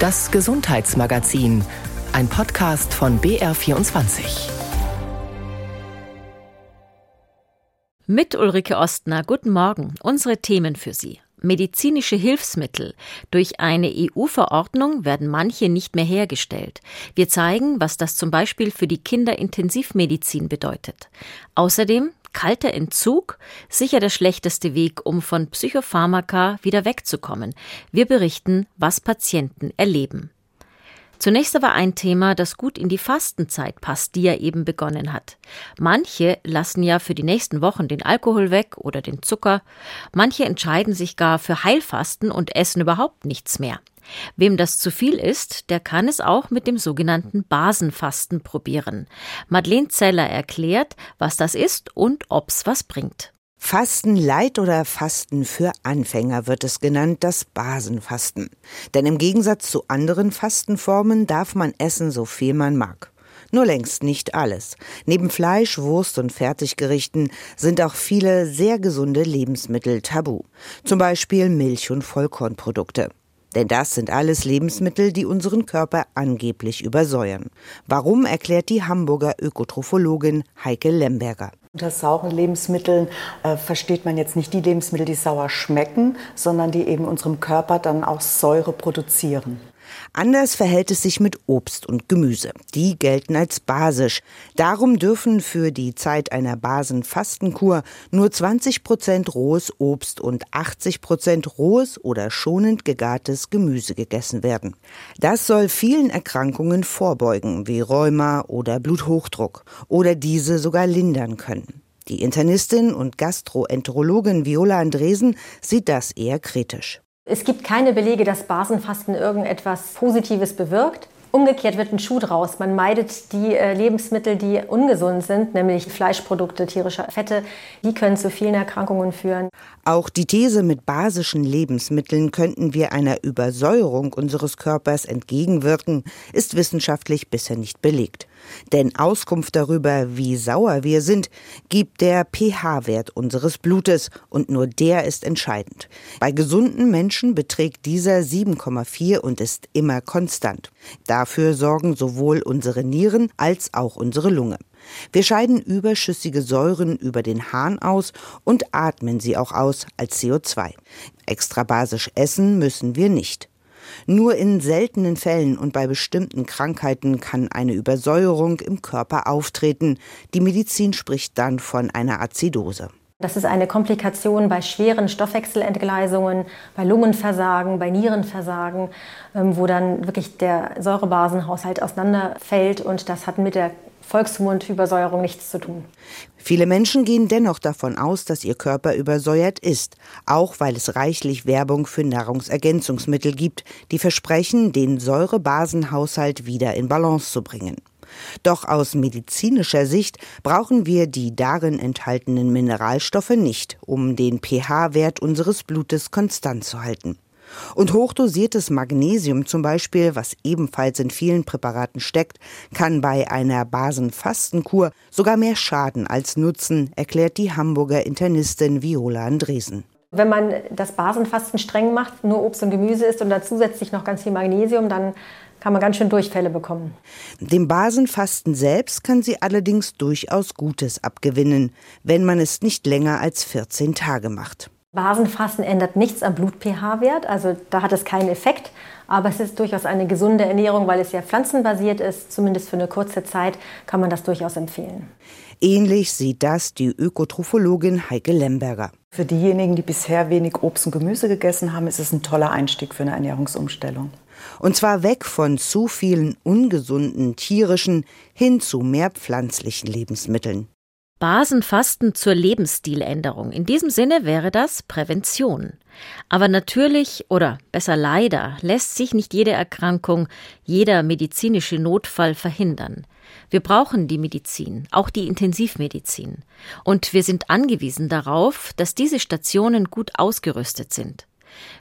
Das Gesundheitsmagazin, ein Podcast von BR24. Mit Ulrike Ostner, guten Morgen. Unsere Themen für Sie. Medizinische Hilfsmittel. Durch eine EU-Verordnung werden manche nicht mehr hergestellt. Wir zeigen, was das zum Beispiel für die Kinderintensivmedizin bedeutet. Außerdem kalter Entzug, sicher der schlechteste Weg, um von Psychopharmaka wieder wegzukommen. Wir berichten, was Patienten erleben. Zunächst aber ein Thema, das gut in die Fastenzeit passt, die ja eben begonnen hat. Manche lassen ja für die nächsten Wochen den Alkohol weg oder den Zucker, manche entscheiden sich gar für Heilfasten und essen überhaupt nichts mehr. Wem das zu viel ist, der kann es auch mit dem sogenannten Basenfasten probieren. Madeleine Zeller erklärt, was das ist und ob's was bringt. Fasten Light oder Fasten für Anfänger wird es genannt, das Basenfasten. Denn im Gegensatz zu anderen Fastenformen darf man essen, so viel man mag. Nur längst nicht alles. Neben Fleisch, Wurst und Fertiggerichten sind auch viele sehr gesunde Lebensmittel tabu. Zum Beispiel Milch- und Vollkornprodukte. Denn das sind alles Lebensmittel, die unseren Körper angeblich übersäuern. Warum erklärt die Hamburger Ökotrophologin Heike Lemberger. Unter sauren Lebensmitteln äh, versteht man jetzt nicht die Lebensmittel, die sauer schmecken, sondern die eben unserem Körper dann auch Säure produzieren. Anders verhält es sich mit Obst und Gemüse. Die gelten als basisch. Darum dürfen für die Zeit einer Basenfastenkur nur 20 Prozent rohes Obst und 80 Prozent rohes oder schonend gegartes Gemüse gegessen werden. Das soll vielen Erkrankungen vorbeugen, wie Rheuma oder Bluthochdruck, oder diese sogar lindern können. Die Internistin und Gastroenterologin Viola Andresen sieht das eher kritisch. Es gibt keine Belege, dass Basenfasten irgendetwas Positives bewirkt. Umgekehrt wird ein Schuh draus. Man meidet die äh, Lebensmittel, die ungesund sind, nämlich Fleischprodukte, tierische Fette. Die können zu vielen Erkrankungen führen. Auch die These, mit basischen Lebensmitteln könnten wir einer Übersäuerung unseres Körpers entgegenwirken, ist wissenschaftlich bisher nicht belegt. Denn Auskunft darüber, wie sauer wir sind, gibt der pH-Wert unseres Blutes und nur der ist entscheidend. Bei gesunden Menschen beträgt dieser 7,4 und ist immer konstant. Dafür sorgen sowohl unsere Nieren als auch unsere Lunge. Wir scheiden überschüssige Säuren über den Hahn aus und atmen sie auch aus als CO2. Extra basisch essen müssen wir nicht. Nur in seltenen Fällen und bei bestimmten Krankheiten kann eine Übersäuerung im Körper auftreten. Die Medizin spricht dann von einer Azidose. Das ist eine Komplikation bei schweren Stoffwechselentgleisungen, bei Lungenversagen, bei Nierenversagen, ähm, wo dann wirklich der Säurebasenhaushalt auseinanderfällt und das hat mit der Volksmundübersäuerung nichts zu tun. Viele Menschen gehen dennoch davon aus, dass ihr Körper übersäuert ist, auch weil es reichlich Werbung für Nahrungsergänzungsmittel gibt, die versprechen, den Säurebasenhaushalt wieder in Balance zu bringen. Doch aus medizinischer Sicht brauchen wir die darin enthaltenen Mineralstoffe nicht, um den pH-Wert unseres Blutes konstant zu halten. Und hochdosiertes Magnesium zum Beispiel, was ebenfalls in vielen Präparaten steckt, kann bei einer Basenfastenkur sogar mehr Schaden als Nutzen, erklärt die Hamburger Internistin Viola Andresen. Wenn man das Basenfasten streng macht, nur Obst und Gemüse isst und dann zusätzlich noch ganz viel Magnesium, dann kann man ganz schön Durchfälle bekommen. Dem Basenfasten selbst kann sie allerdings durchaus Gutes abgewinnen, wenn man es nicht länger als 14 Tage macht. Basenfasten ändert nichts am Blut-pH-Wert, also da hat es keinen Effekt. Aber es ist durchaus eine gesunde Ernährung, weil es ja pflanzenbasiert ist. Zumindest für eine kurze Zeit kann man das durchaus empfehlen. Ähnlich sieht das die Ökotrophologin Heike Lemberger. Für diejenigen, die bisher wenig Obst und Gemüse gegessen haben, ist es ein toller Einstieg für eine Ernährungsumstellung. Und zwar weg von zu vielen ungesunden tierischen hin zu mehr pflanzlichen Lebensmitteln. Basenfasten zur Lebensstiländerung. In diesem Sinne wäre das Prävention. Aber natürlich oder besser leider lässt sich nicht jede Erkrankung, jeder medizinische Notfall verhindern. Wir brauchen die Medizin, auch die Intensivmedizin. Und wir sind angewiesen darauf, dass diese Stationen gut ausgerüstet sind.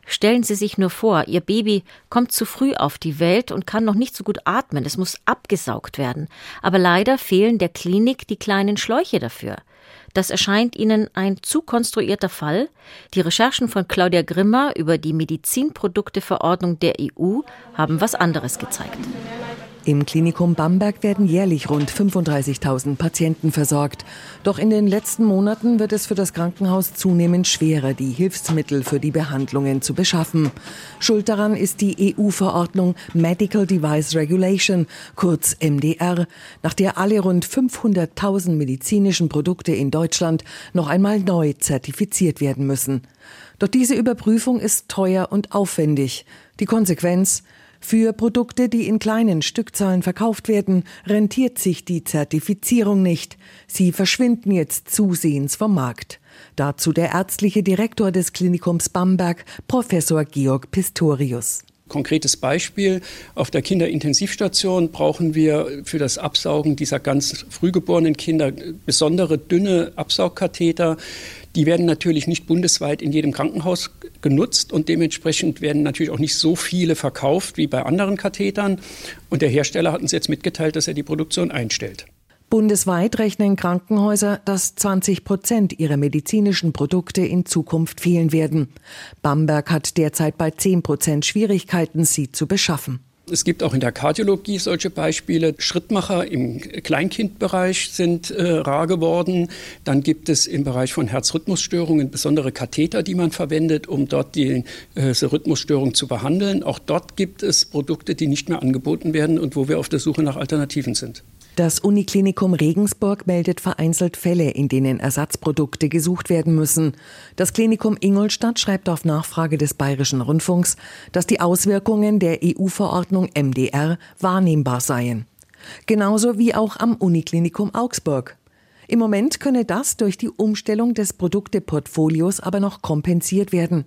Stellen Sie sich nur vor, Ihr Baby kommt zu früh auf die Welt und kann noch nicht so gut atmen, es muss abgesaugt werden. Aber leider fehlen der Klinik die kleinen Schläuche dafür. Das erscheint Ihnen ein zu konstruierter Fall? Die Recherchen von Claudia Grimmer über die Medizinprodukteverordnung der EU haben was anderes gezeigt. Im Klinikum Bamberg werden jährlich rund 35.000 Patienten versorgt. Doch in den letzten Monaten wird es für das Krankenhaus zunehmend schwerer, die Hilfsmittel für die Behandlungen zu beschaffen. Schuld daran ist die EU-Verordnung Medical Device Regulation, kurz MDR, nach der alle rund 500.000 medizinischen Produkte in Deutschland noch einmal neu zertifiziert werden müssen. Doch diese Überprüfung ist teuer und aufwendig. Die Konsequenz für Produkte, die in kleinen Stückzahlen verkauft werden, rentiert sich die Zertifizierung nicht. Sie verschwinden jetzt zusehends vom Markt. Dazu der ärztliche Direktor des Klinikums Bamberg, Professor Georg Pistorius. Konkretes Beispiel. Auf der Kinderintensivstation brauchen wir für das Absaugen dieser ganz frühgeborenen Kinder besondere dünne Absaugkatheter. Die werden natürlich nicht bundesweit in jedem Krankenhaus genutzt und dementsprechend werden natürlich auch nicht so viele verkauft wie bei anderen Kathetern. Und der Hersteller hat uns jetzt mitgeteilt, dass er die Produktion einstellt. Bundesweit rechnen Krankenhäuser, dass 20 Prozent ihrer medizinischen Produkte in Zukunft fehlen werden. Bamberg hat derzeit bei 10 Prozent Schwierigkeiten, sie zu beschaffen. Es gibt auch in der Kardiologie solche Beispiele. Schrittmacher im Kleinkindbereich sind äh, rar geworden. Dann gibt es im Bereich von Herzrhythmusstörungen besondere Katheter, die man verwendet, um dort die äh, Rhythmusstörung zu behandeln. Auch dort gibt es Produkte, die nicht mehr angeboten werden und wo wir auf der Suche nach Alternativen sind. Das Uniklinikum Regensburg meldet vereinzelt Fälle, in denen Ersatzprodukte gesucht werden müssen. Das Klinikum Ingolstadt schreibt auf Nachfrage des Bayerischen Rundfunks, dass die Auswirkungen der EU-Verordnung MDR wahrnehmbar seien. Genauso wie auch am Uniklinikum Augsburg. Im Moment könne das durch die Umstellung des Produkteportfolios aber noch kompensiert werden.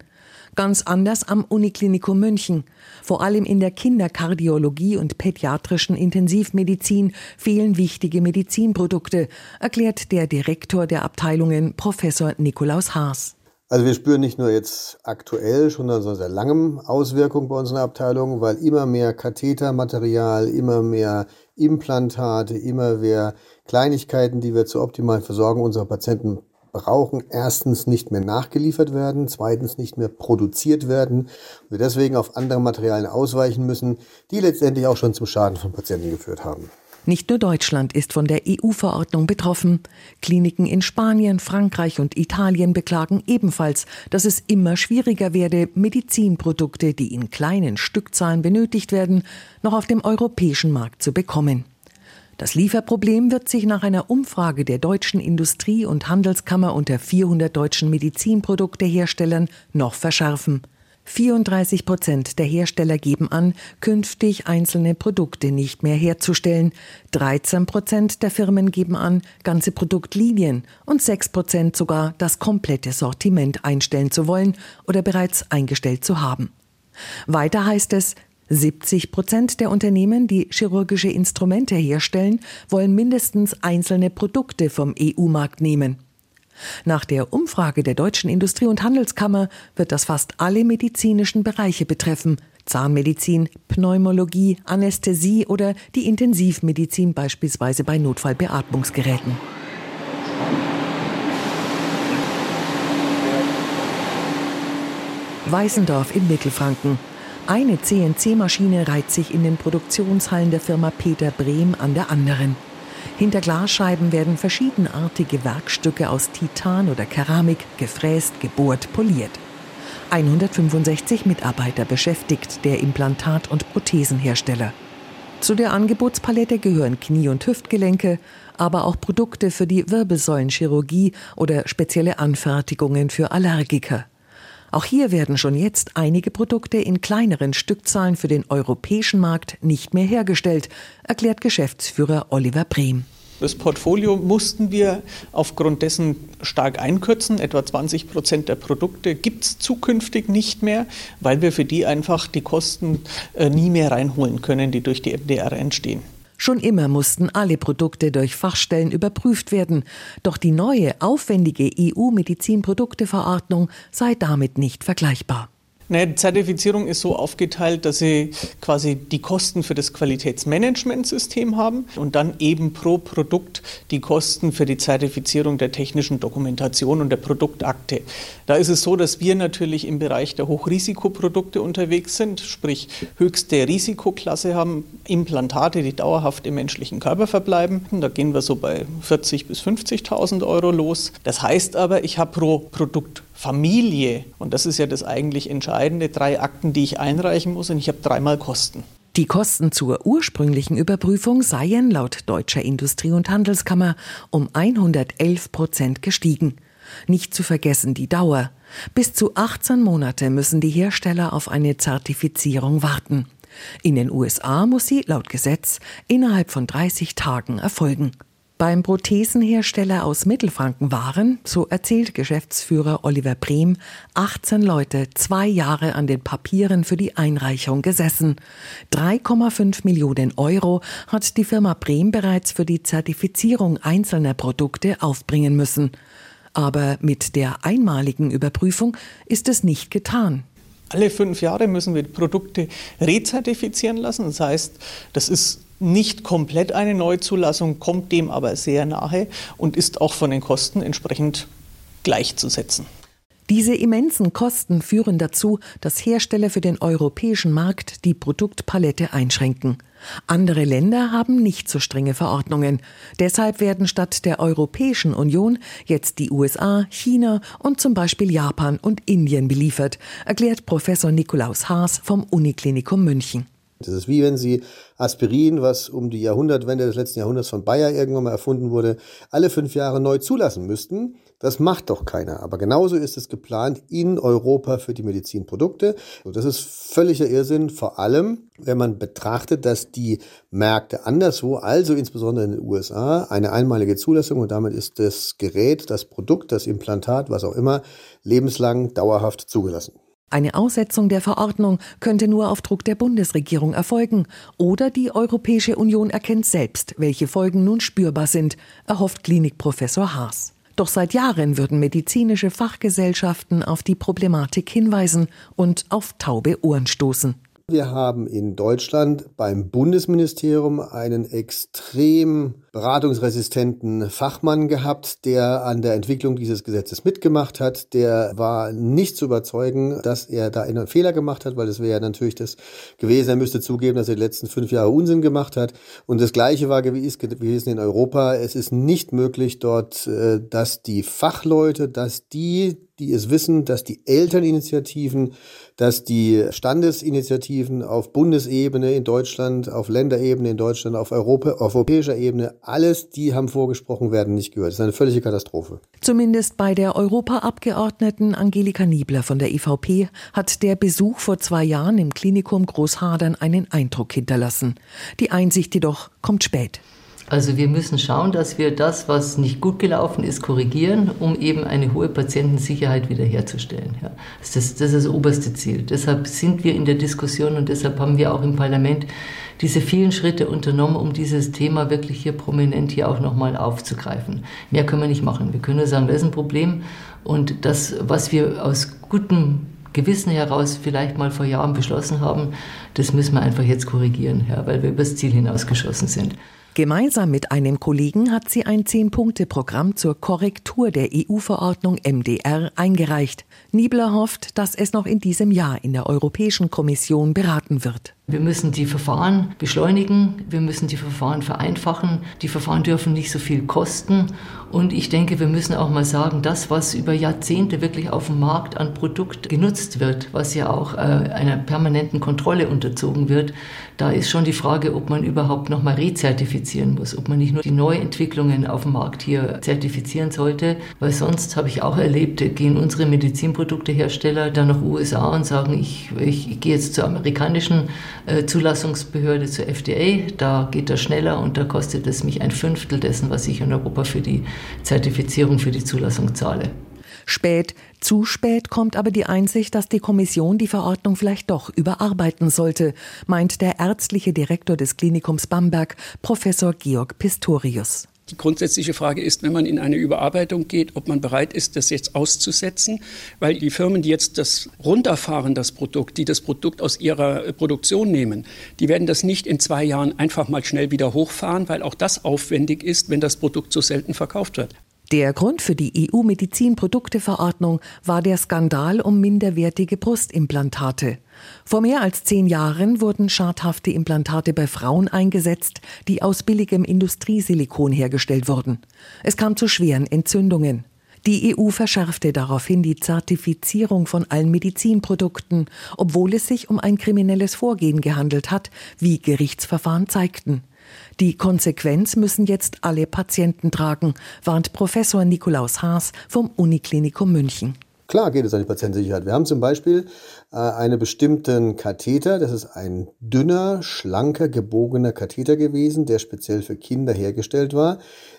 Ganz anders am Uniklinikum München. Vor allem in der Kinderkardiologie und pädiatrischen Intensivmedizin fehlen wichtige Medizinprodukte, erklärt der Direktor der Abteilungen Professor Nikolaus Haas. Also wir spüren nicht nur jetzt aktuell, sondern seit langem Auswirkungen bei unseren Abteilungen, weil immer mehr Kathetermaterial, immer mehr Implantate, immer mehr Kleinigkeiten, die wir zur optimalen Versorgung unserer Patienten brauchen, erstens nicht mehr nachgeliefert werden, zweitens nicht mehr produziert werden und wir deswegen auf andere Materialien ausweichen müssen, die letztendlich auch schon zum Schaden von Patienten geführt haben. Nicht nur Deutschland ist von der EU-Verordnung betroffen. Kliniken in Spanien, Frankreich und Italien beklagen ebenfalls, dass es immer schwieriger werde, Medizinprodukte, die in kleinen Stückzahlen benötigt werden, noch auf dem europäischen Markt zu bekommen. Das Lieferproblem wird sich nach einer Umfrage der deutschen Industrie- und Handelskammer unter 400 deutschen Medizinprodukteherstellern noch verschärfen. 34 Prozent der Hersteller geben an, künftig einzelne Produkte nicht mehr herzustellen. 13 Prozent der Firmen geben an, ganze Produktlinien und 6 Prozent sogar das komplette Sortiment einstellen zu wollen oder bereits eingestellt zu haben. Weiter heißt es, 70 Prozent der Unternehmen, die chirurgische Instrumente herstellen, wollen mindestens einzelne Produkte vom EU-Markt nehmen. Nach der Umfrage der Deutschen Industrie- und Handelskammer wird das fast alle medizinischen Bereiche betreffen. Zahnmedizin, Pneumologie, Anästhesie oder die Intensivmedizin beispielsweise bei Notfallbeatmungsgeräten. Weißendorf in Mittelfranken. Eine CNC-Maschine reiht sich in den Produktionshallen der Firma Peter Brehm an der anderen. Hinter Glasscheiben werden verschiedenartige Werkstücke aus Titan oder Keramik gefräst, gebohrt, poliert. 165 Mitarbeiter beschäftigt der Implantat- und Prothesenhersteller. Zu der Angebotspalette gehören Knie- und Hüftgelenke, aber auch Produkte für die Wirbelsäulenchirurgie oder spezielle Anfertigungen für Allergiker. Auch hier werden schon jetzt einige Produkte in kleineren Stückzahlen für den europäischen Markt nicht mehr hergestellt, erklärt Geschäftsführer Oliver Brehm. Das Portfolio mussten wir aufgrund dessen stark einkürzen. Etwa 20 Prozent der Produkte gibt es zukünftig nicht mehr, weil wir für die einfach die Kosten äh, nie mehr reinholen können, die durch die MDR entstehen. Schon immer mussten alle Produkte durch Fachstellen überprüft werden, doch die neue, aufwendige EU-Medizinprodukteverordnung sei damit nicht vergleichbar. Naja, die Zertifizierung ist so aufgeteilt, dass Sie quasi die Kosten für das Qualitätsmanagementsystem haben und dann eben pro Produkt die Kosten für die Zertifizierung der technischen Dokumentation und der Produktakte. Da ist es so, dass wir natürlich im Bereich der Hochrisikoprodukte unterwegs sind, sprich höchste Risikoklasse haben, Implantate, die dauerhaft im menschlichen Körper verbleiben. Da gehen wir so bei 40.000 bis 50.000 Euro los. Das heißt aber, ich habe pro Produkt Familie, und das ist ja das eigentlich Entscheidende, drei Akten, die ich einreichen muss und ich habe dreimal Kosten. Die Kosten zur ursprünglichen Überprüfung seien laut Deutscher Industrie- und Handelskammer um 111 Prozent gestiegen. Nicht zu vergessen die Dauer. Bis zu 18 Monate müssen die Hersteller auf eine Zertifizierung warten. In den USA muss sie laut Gesetz innerhalb von 30 Tagen erfolgen. Beim Prothesenhersteller aus Mittelfranken waren, so erzählt Geschäftsführer Oliver Brehm, 18 Leute zwei Jahre an den Papieren für die Einreichung gesessen. 3,5 Millionen Euro hat die Firma Brehm bereits für die Zertifizierung einzelner Produkte aufbringen müssen. Aber mit der einmaligen Überprüfung ist es nicht getan. Alle fünf Jahre müssen wir Produkte rezertifizieren lassen. Das heißt, das ist nicht komplett eine Neuzulassung, kommt dem aber sehr nahe und ist auch von den Kosten entsprechend gleichzusetzen. Diese immensen Kosten führen dazu, dass Hersteller für den europäischen Markt die Produktpalette einschränken. Andere Länder haben nicht so strenge Verordnungen. Deshalb werden statt der Europäischen Union jetzt die USA, China und zum Beispiel Japan und Indien beliefert, erklärt Professor Nikolaus Haas vom Uniklinikum München. Das ist wie wenn Sie Aspirin, was um die Jahrhundertwende des letzten Jahrhunderts von Bayer irgendwann mal erfunden wurde, alle fünf Jahre neu zulassen müssten. Das macht doch keiner. Aber genauso ist es geplant in Europa für die Medizinprodukte. Und das ist völliger Irrsinn, vor allem, wenn man betrachtet, dass die Märkte anderswo, also insbesondere in den USA, eine einmalige Zulassung und damit ist das Gerät, das Produkt, das Implantat, was auch immer, lebenslang dauerhaft zugelassen. Eine Aussetzung der Verordnung könnte nur auf Druck der Bundesregierung erfolgen oder die Europäische Union erkennt selbst, welche Folgen nun spürbar sind, erhofft Klinikprofessor Haas. Doch seit Jahren würden medizinische Fachgesellschaften auf die Problematik hinweisen und auf taube Ohren stoßen. Wir haben in Deutschland beim Bundesministerium einen extrem beratungsresistenten Fachmann gehabt, der an der Entwicklung dieses Gesetzes mitgemacht hat. Der war nicht zu überzeugen, dass er da einen Fehler gemacht hat, weil es wäre ja natürlich das gewesen, er müsste zugeben, dass er die letzten fünf Jahre Unsinn gemacht hat. Und das Gleiche war gewesen in Europa. Es ist nicht möglich dort, äh, dass die Fachleute, dass die, die es wissen, dass die Elterninitiativen, dass die Standesinitiativen auf Bundesebene in Deutschland, auf Länderebene in Deutschland, auf, Europa, auf europäischer Ebene, alles, die haben vorgesprochen, werden nicht gehört. Das ist eine völlige Katastrophe. Zumindest bei der Europaabgeordneten Angelika Niebler von der EVP hat der Besuch vor zwei Jahren im Klinikum Großhadern einen Eindruck hinterlassen. Die Einsicht jedoch kommt spät. Also wir müssen schauen, dass wir das, was nicht gut gelaufen ist, korrigieren, um eben eine hohe Patientensicherheit wiederherzustellen. Ja. Das, ist, das ist das oberste Ziel. Deshalb sind wir in der Diskussion und deshalb haben wir auch im Parlament diese vielen Schritte unternommen, um dieses Thema wirklich hier prominent hier auch nochmal aufzugreifen. Mehr können wir nicht machen. Wir können nur sagen, das ist ein Problem und das, was wir aus gutem Gewissen heraus vielleicht mal vor Jahren beschlossen haben, das müssen wir einfach jetzt korrigieren, ja, weil wir übers Ziel hinausgeschossen sind. Gemeinsam mit einem Kollegen hat sie ein Zehn-Punkte-Programm zur Korrektur der EU-Verordnung MDR eingereicht. Niebler hofft, dass es noch in diesem Jahr in der Europäischen Kommission beraten wird. Wir müssen die Verfahren beschleunigen, wir müssen die Verfahren vereinfachen, die Verfahren dürfen nicht so viel kosten und ich denke, wir müssen auch mal sagen, das, was über Jahrzehnte wirklich auf dem Markt an Produkt genutzt wird, was ja auch äh, einer permanenten Kontrolle unterzogen wird, da ist schon die Frage, ob man überhaupt noch mal rezertifizieren muss, ob man nicht nur die Neuentwicklungen auf dem Markt hier zertifizieren sollte, weil sonst habe ich auch erlebt, gehen unsere Medizinproduktehersteller dann nach USA und sagen, ich, ich, ich gehe jetzt zur amerikanischen äh, Zulassungsbehörde zur FDA. Da geht das schneller und da kostet es mich ein Fünftel dessen, was ich in Europa für die Zertifizierung, für die Zulassung zahle. Spät, zu spät kommt aber die Einsicht, dass die Kommission die Verordnung vielleicht doch überarbeiten sollte, meint der ärztliche Direktor des Klinikums Bamberg, Professor Georg Pistorius. Die grundsätzliche Frage ist, wenn man in eine Überarbeitung geht, ob man bereit ist, das jetzt auszusetzen, weil die Firmen, die jetzt das runterfahren, das Produkt, die das Produkt aus ihrer Produktion nehmen, die werden das nicht in zwei Jahren einfach mal schnell wieder hochfahren, weil auch das aufwendig ist, wenn das Produkt so selten verkauft wird. Der Grund für die EU-Medizinprodukteverordnung war der Skandal um minderwertige Brustimplantate. Vor mehr als zehn Jahren wurden schadhafte Implantate bei Frauen eingesetzt, die aus billigem Industriesilikon hergestellt wurden. Es kam zu schweren Entzündungen. Die EU verschärfte daraufhin die Zertifizierung von allen Medizinprodukten, obwohl es sich um ein kriminelles Vorgehen gehandelt hat, wie Gerichtsverfahren zeigten. Die Konsequenz müssen jetzt alle Patienten tragen, warnt Professor Nikolaus Haas vom Uniklinikum München. Klar geht es an die Patientensicherheit. Wir haben zum Beispiel äh, einen bestimmten Katheter, das ist ein dünner, schlanker, gebogener Katheter gewesen, der speziell für Kinder hergestellt war,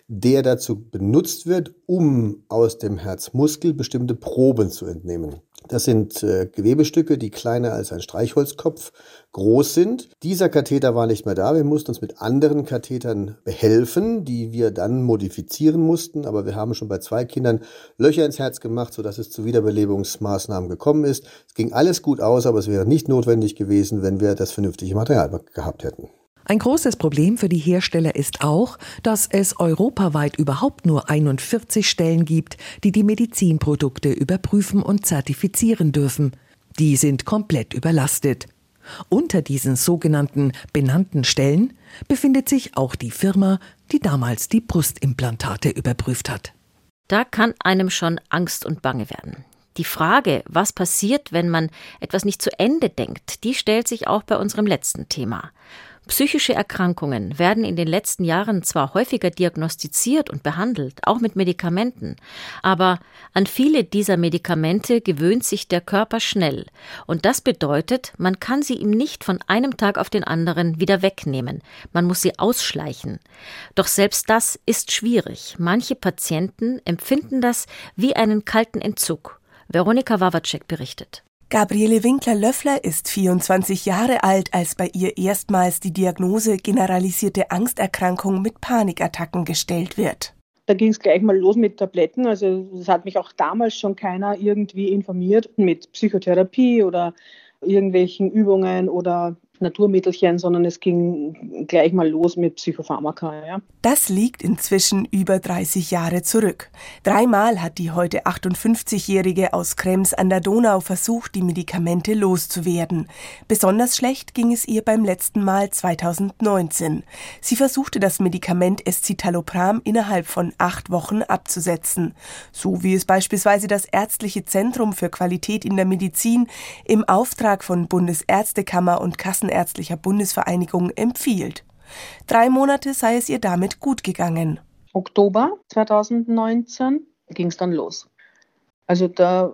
der dazu benutzt wird, um aus dem Herzmuskel bestimmte Proben zu entnehmen. Das sind äh, Gewebestücke, die kleiner als ein Streichholzkopf groß sind. Dieser Katheter war nicht mehr da. Wir mussten uns mit anderen Kathetern behelfen, die wir dann modifizieren mussten. Aber wir haben schon bei zwei Kindern Löcher ins Herz gemacht, sodass es zu Wiederbelebungsmaßnahmen gekommen ist. Es ging alles gut aus, aber es wäre nicht notwendig gewesen, wenn wir das vernünftige Material gehabt hätten. Ein großes Problem für die Hersteller ist auch, dass es europaweit überhaupt nur 41 Stellen gibt, die die Medizinprodukte überprüfen und zertifizieren dürfen. Die sind komplett überlastet. Unter diesen sogenannten benannten Stellen befindet sich auch die Firma, die damals die Brustimplantate überprüft hat. Da kann einem schon Angst und Bange werden. Die Frage, was passiert, wenn man etwas nicht zu Ende denkt, die stellt sich auch bei unserem letzten Thema. Psychische Erkrankungen werden in den letzten Jahren zwar häufiger diagnostiziert und behandelt, auch mit Medikamenten, aber an viele dieser Medikamente gewöhnt sich der Körper schnell, und das bedeutet, man kann sie ihm nicht von einem Tag auf den anderen wieder wegnehmen, man muss sie ausschleichen. Doch selbst das ist schwierig. Manche Patienten empfinden das wie einen kalten Entzug. Veronika Wawacek berichtet. Gabriele Winkler-Löffler ist 24 Jahre alt, als bei ihr erstmals die Diagnose generalisierte Angsterkrankung mit Panikattacken gestellt wird. Da ging es gleich mal los mit Tabletten. Also es hat mich auch damals schon keiner irgendwie informiert mit Psychotherapie oder irgendwelchen Übungen oder Naturmittelchen, sondern es ging gleich mal los mit Psychopharmaka. Ja. Das liegt inzwischen über 30 Jahre zurück. Dreimal hat die heute 58-Jährige aus Krems an der Donau versucht, die Medikamente loszuwerden. Besonders schlecht ging es ihr beim letzten Mal 2019. Sie versuchte das Medikament Escitalopram innerhalb von acht Wochen abzusetzen. So wie es beispielsweise das Ärztliche Zentrum für Qualität in der Medizin im Auftrag von Bundesärztekammer und Kassen Kassenärztlicher Bundesvereinigung empfiehlt. Drei Monate sei es ihr damit gut gegangen. Oktober 2019 ging es dann los. Also da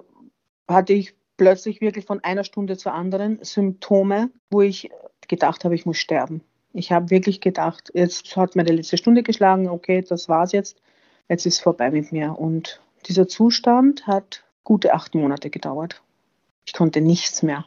hatte ich plötzlich wirklich von einer Stunde zur anderen Symptome, wo ich gedacht habe, ich muss sterben. Ich habe wirklich gedacht, jetzt hat meine letzte Stunde geschlagen, okay, das war's jetzt, jetzt ist vorbei mit mir. Und dieser Zustand hat gute acht Monate gedauert. Ich konnte nichts mehr.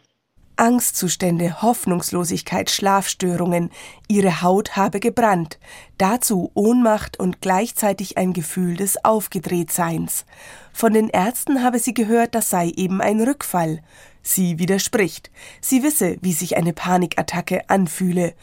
Angstzustände, Hoffnungslosigkeit, Schlafstörungen, ihre Haut habe gebrannt, dazu Ohnmacht und gleichzeitig ein Gefühl des Aufgedrehtseins. Von den Ärzten habe sie gehört, das sei eben ein Rückfall. Sie widerspricht. Sie wisse, wie sich eine Panikattacke anfühle.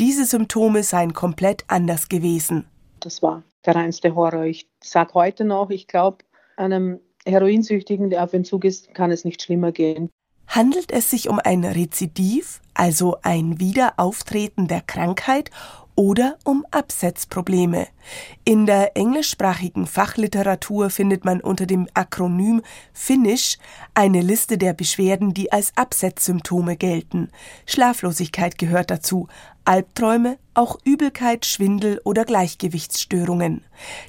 Diese Symptome seien komplett anders gewesen. Das war der reinste Horror. Ich sage heute noch, ich glaube, einem Heroinsüchtigen, der auf Entzug ist, kann es nicht schlimmer gehen. Handelt es sich um ein Rezidiv, also ein Wiederauftreten der Krankheit, oder um Absetzprobleme. In der englischsprachigen Fachliteratur findet man unter dem Akronym FINISH eine Liste der Beschwerden, die als Absetzsymptome gelten. Schlaflosigkeit gehört dazu, Albträume, auch Übelkeit, Schwindel oder Gleichgewichtsstörungen.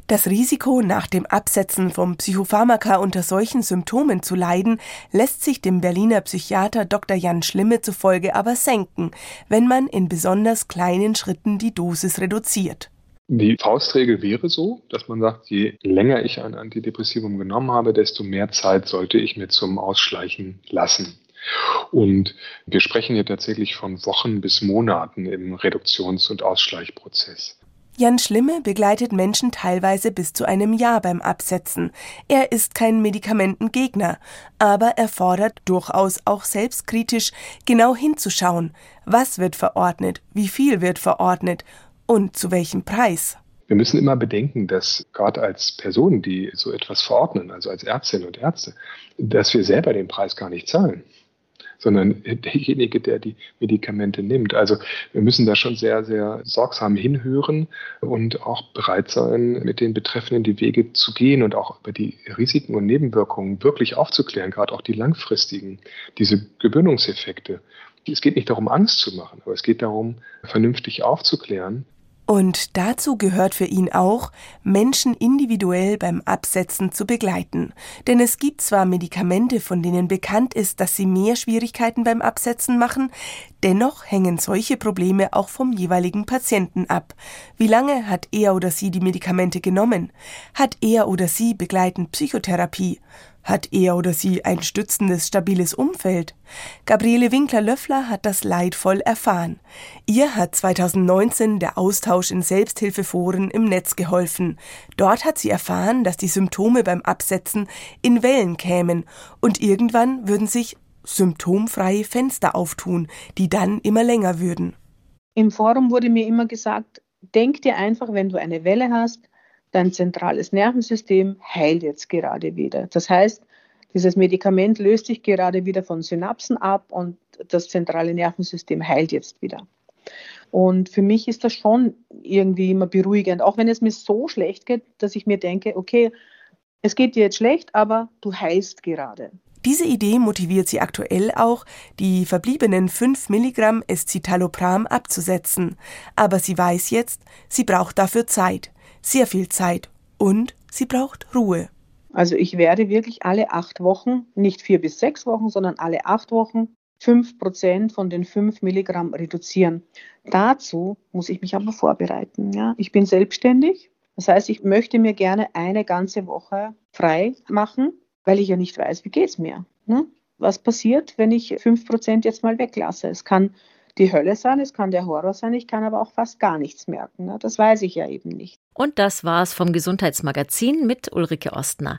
Das Risiko, nach dem Absetzen vom Psychopharmaka unter solchen Symptomen zu leiden, lässt sich dem Berliner Psychiater Dr. Jan Schlimme zufolge aber senken, wenn man in besonders kleinen Schritten die Dosis reduziert. Die Faustregel wäre so, dass man sagt, je länger ich ein Antidepressivum genommen habe, desto mehr Zeit sollte ich mir zum Ausschleichen lassen. Und wir sprechen hier tatsächlich von Wochen bis Monaten im Reduktions- und Ausschleichprozess. Jan Schlimme begleitet Menschen teilweise bis zu einem Jahr beim Absetzen. Er ist kein Medikamentengegner, aber er fordert durchaus auch selbstkritisch, genau hinzuschauen, was wird verordnet, wie viel wird verordnet und zu welchem Preis. Wir müssen immer bedenken, dass gerade als Personen, die so etwas verordnen, also als Ärztinnen und Ärzte, dass wir selber den Preis gar nicht zahlen sondern derjenige, der die Medikamente nimmt. Also wir müssen da schon sehr, sehr sorgsam hinhören und auch bereit sein, mit den Betreffenden die Wege zu gehen und auch über die Risiken und Nebenwirkungen wirklich aufzuklären, gerade auch die langfristigen, diese Gewöhnungseffekte. Es geht nicht darum, Angst zu machen, aber es geht darum, vernünftig aufzuklären und dazu gehört für ihn auch, Menschen individuell beim Absetzen zu begleiten. Denn es gibt zwar Medikamente, von denen bekannt ist, dass sie mehr Schwierigkeiten beim Absetzen machen, dennoch hängen solche Probleme auch vom jeweiligen Patienten ab. Wie lange hat er oder sie die Medikamente genommen? Hat er oder sie begleitend Psychotherapie? Hat er oder sie ein stützendes, stabiles Umfeld? Gabriele Winkler-Löffler hat das leidvoll erfahren. Ihr hat 2019 der Austausch in Selbsthilfeforen im Netz geholfen. Dort hat sie erfahren, dass die Symptome beim Absetzen in Wellen kämen und irgendwann würden sich symptomfreie Fenster auftun, die dann immer länger würden. Im Forum wurde mir immer gesagt, denk dir einfach, wenn du eine Welle hast, dein zentrales Nervensystem heilt jetzt gerade wieder. Das heißt, dieses Medikament löst sich gerade wieder von Synapsen ab und das zentrale Nervensystem heilt jetzt wieder. Und für mich ist das schon irgendwie immer beruhigend, auch wenn es mir so schlecht geht, dass ich mir denke, okay, es geht dir jetzt schlecht, aber du heilst gerade. Diese Idee motiviert sie aktuell auch, die verbliebenen 5 Milligramm Escitalopram abzusetzen. Aber sie weiß jetzt, sie braucht dafür Zeit sehr viel Zeit und sie braucht Ruhe. Also ich werde wirklich alle acht Wochen, nicht vier bis sechs Wochen, sondern alle acht Wochen fünf Prozent von den fünf Milligramm reduzieren. Dazu muss ich mich aber vorbereiten. Ja? Ich bin selbstständig. Das heißt, ich möchte mir gerne eine ganze Woche frei machen, weil ich ja nicht weiß, wie geht es mir. Ne? Was passiert, wenn ich fünf Prozent jetzt mal weglasse? Es kann die Hölle sein, es kann der Horror sein, ich kann aber auch fast gar nichts merken. Ne? Das weiß ich ja eben nicht. Und das war's vom Gesundheitsmagazin mit Ulrike Ostner.